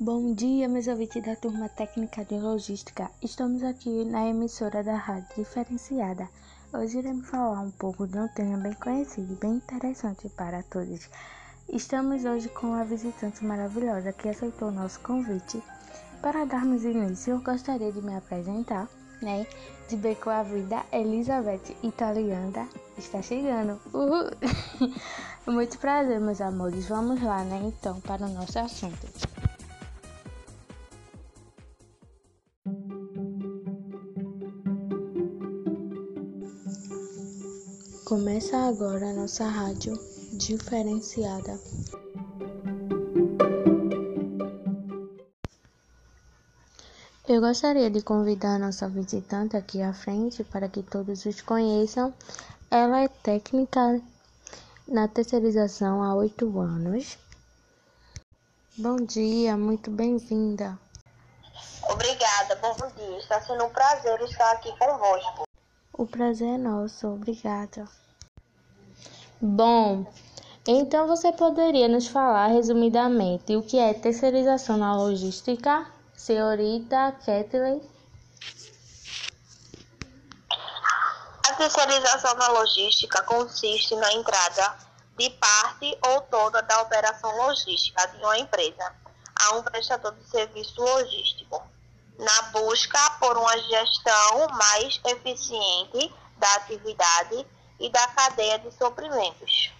Bom dia, meus ouvintes da turma técnica de logística. Estamos aqui na emissora da Rádio Diferenciada. Hoje iremos falar um pouco de um tema bem conhecido e bem interessante para todos. Estamos hoje com uma visitante maravilhosa que aceitou nosso convite. Para darmos início, eu gostaria de me apresentar, né? De bem com a vida, Elizabeth Italianda está chegando. Uhul. Muito prazer, meus amores. Vamos lá, né? Então, para o nosso assunto. Começa agora a nossa rádio diferenciada. Eu gostaria de convidar a nossa visitante aqui à frente para que todos os conheçam. Ela é técnica na terceirização há oito anos. Bom dia, muito bem-vinda. Obrigada, bom dia. Está sendo um prazer estar aqui convosco. O prazer é nosso, obrigada. Bom, então você poderia nos falar resumidamente o que é terceirização na logística, senhorita Kathleen? A terceirização na logística consiste na entrada de parte ou toda da operação logística de uma empresa a um prestador de serviço logístico na busca por uma gestão mais eficiente da atividade e da cadeia de suprimentos.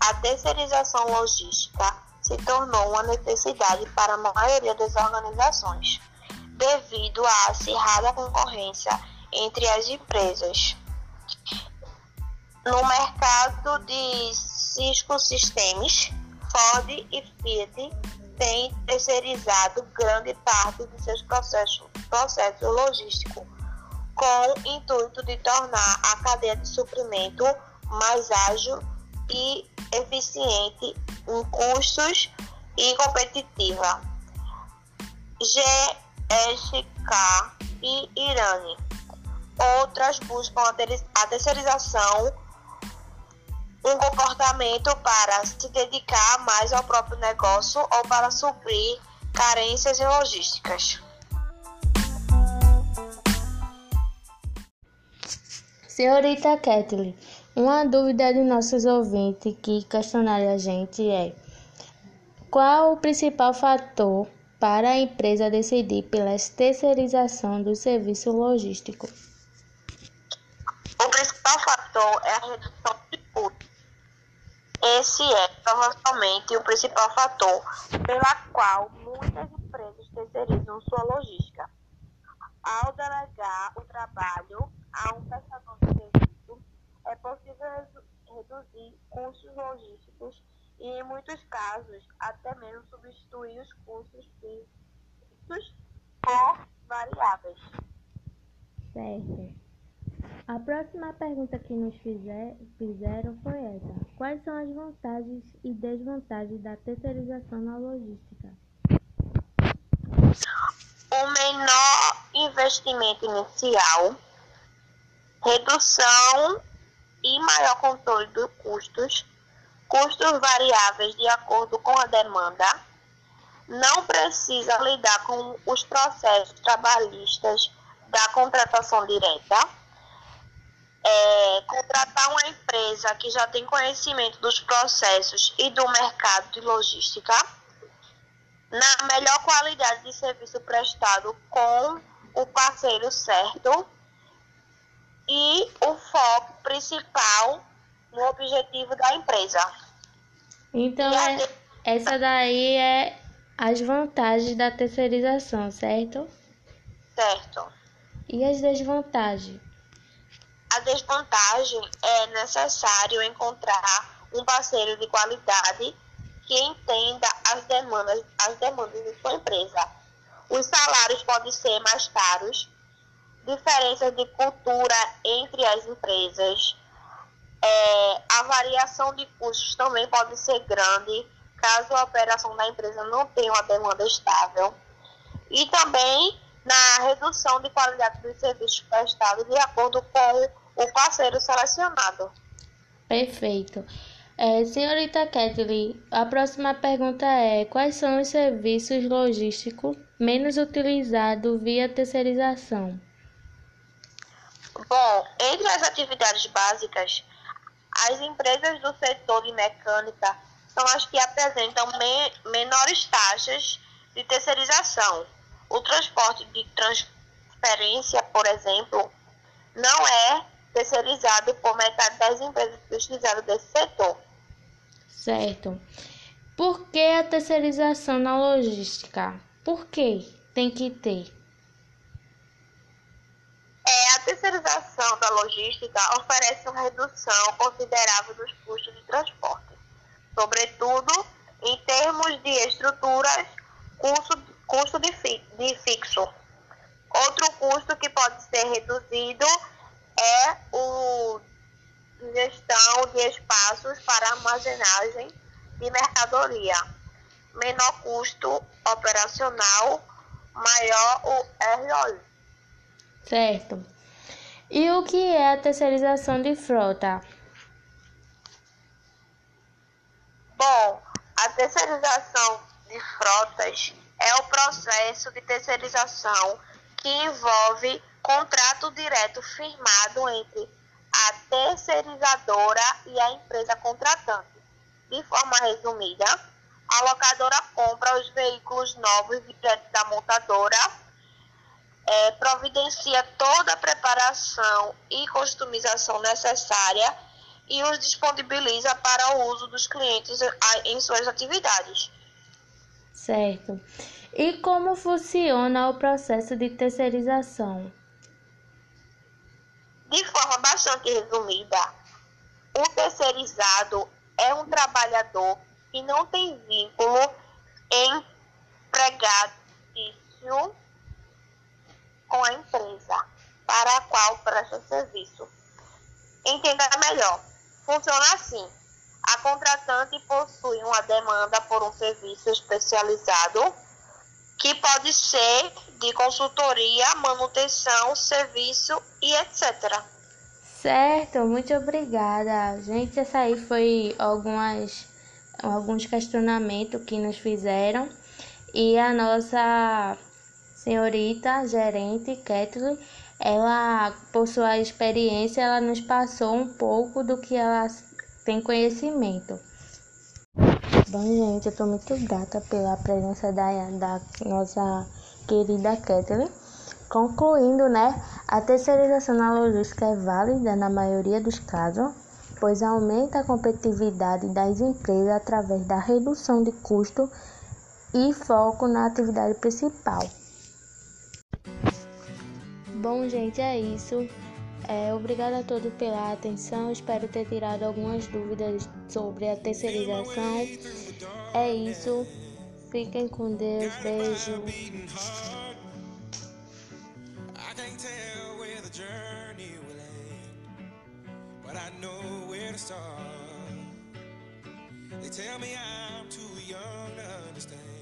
A terceirização logística se tornou uma necessidade para a maioria das organizações, devido à acirrada concorrência entre as empresas. No mercado de Cisco Systems, Ford e Fiat tem terceirizado grande parte de seus processos, processos logísticos, com o intuito de tornar a cadeia de suprimento mais ágil e eficiente em custos e competitiva. GSK e Irani. Outras buscam a terceirização um comportamento para se dedicar mais ao próprio negócio ou para suprir carências em logísticas. Senhorita Kathleen, uma dúvida de nossos ouvintes que questionaram a gente é: qual o principal fator para a empresa decidir pela terceirização do serviço logístico? O principal fator é a redução esse é provavelmente o principal fator pela qual muitas empresas terceirizam sua logística. Ao delegar o trabalho a um prestador de serviço, é possível reduzir custos logísticos e, em muitos casos, até mesmo substituir os custos fixos por variáveis. Certo. A próxima pergunta que nos fizer, fizeram foi essa: Quais são as vantagens e desvantagens da terceirização na logística? O menor investimento inicial, redução e maior controle dos custos, custos variáveis de acordo com a demanda, não precisa lidar com os processos trabalhistas da contratação direta é, contratar uma empresa que já tem conhecimento dos processos e do mercado de logística, na melhor qualidade de serviço prestado com o parceiro certo e o foco principal no objetivo da empresa. Então, é, essa daí é as vantagens da terceirização, certo? Certo. E as desvantagens? A desvantagem é necessário encontrar um parceiro de qualidade que entenda as demandas, as demandas de sua empresa. Os salários podem ser mais caros, diferenças de cultura entre as empresas, é, a variação de custos também pode ser grande caso a operação da empresa não tenha uma demanda estável. E também na redução de qualidade dos serviços prestados de acordo com o parceiro selecionado. Perfeito. É, senhorita Kathleen, a próxima pergunta é: quais são os serviços logísticos menos utilizados via terceirização? Bom, entre as atividades básicas, as empresas do setor de mecânica são as que apresentam me menores taxas de terceirização. O transporte de transferência, por exemplo, não é terceirizado por metade das empresas que utilizaram desse setor. Certo. Por que a terceirização na logística? Por que tem que ter? É, a terceirização da logística oferece uma redução considerável dos custos de transporte, sobretudo em termos de estruturas, custo, custo de, fi, de fixo. Outro custo que pode ser reduzido é o gestão de espaços para armazenagem de mercadoria. Menor custo operacional, maior o ROI. Certo. E o que é a terceirização de frota? Bom, a terceirização de frotas é o processo de terceirização que envolve contrato direto firmado entre a terceirizadora e a empresa contratante. De forma resumida, a locadora compra os veículos novos direto da montadora, é, providencia toda a preparação e customização necessária e os disponibiliza para o uso dos clientes em suas atividades. Certo. E como funciona o processo de terceirização? De forma bastante resumida, o terceirizado é um trabalhador que não tem vínculo empregatício com a empresa para a qual presta serviço. Entenda melhor. Funciona assim. A contratante possui uma demanda por um serviço especializado que pode ser de consultoria, manutenção, serviço e etc. Certo, muito obrigada. Gente, essa aí foi algumas, alguns questionamentos que nos fizeram. E a nossa senhorita gerente, Kathleen, ela, por sua experiência, ela nos passou um pouco do que ela tem conhecimento. Bom, gente, eu estou muito grata pela presença da, da nossa querida Kathleen. Concluindo, né, a terceirização na logística é válida na maioria dos casos, pois aumenta a competitividade das empresas através da redução de custo e foco na atividade principal. Bom, gente, é isso. É, obrigada a todos pela atenção. Espero ter tirado algumas dúvidas sobre a terceirização. É isso. Fiquem com Deus. Beijo. They tell me I'm too young to understand.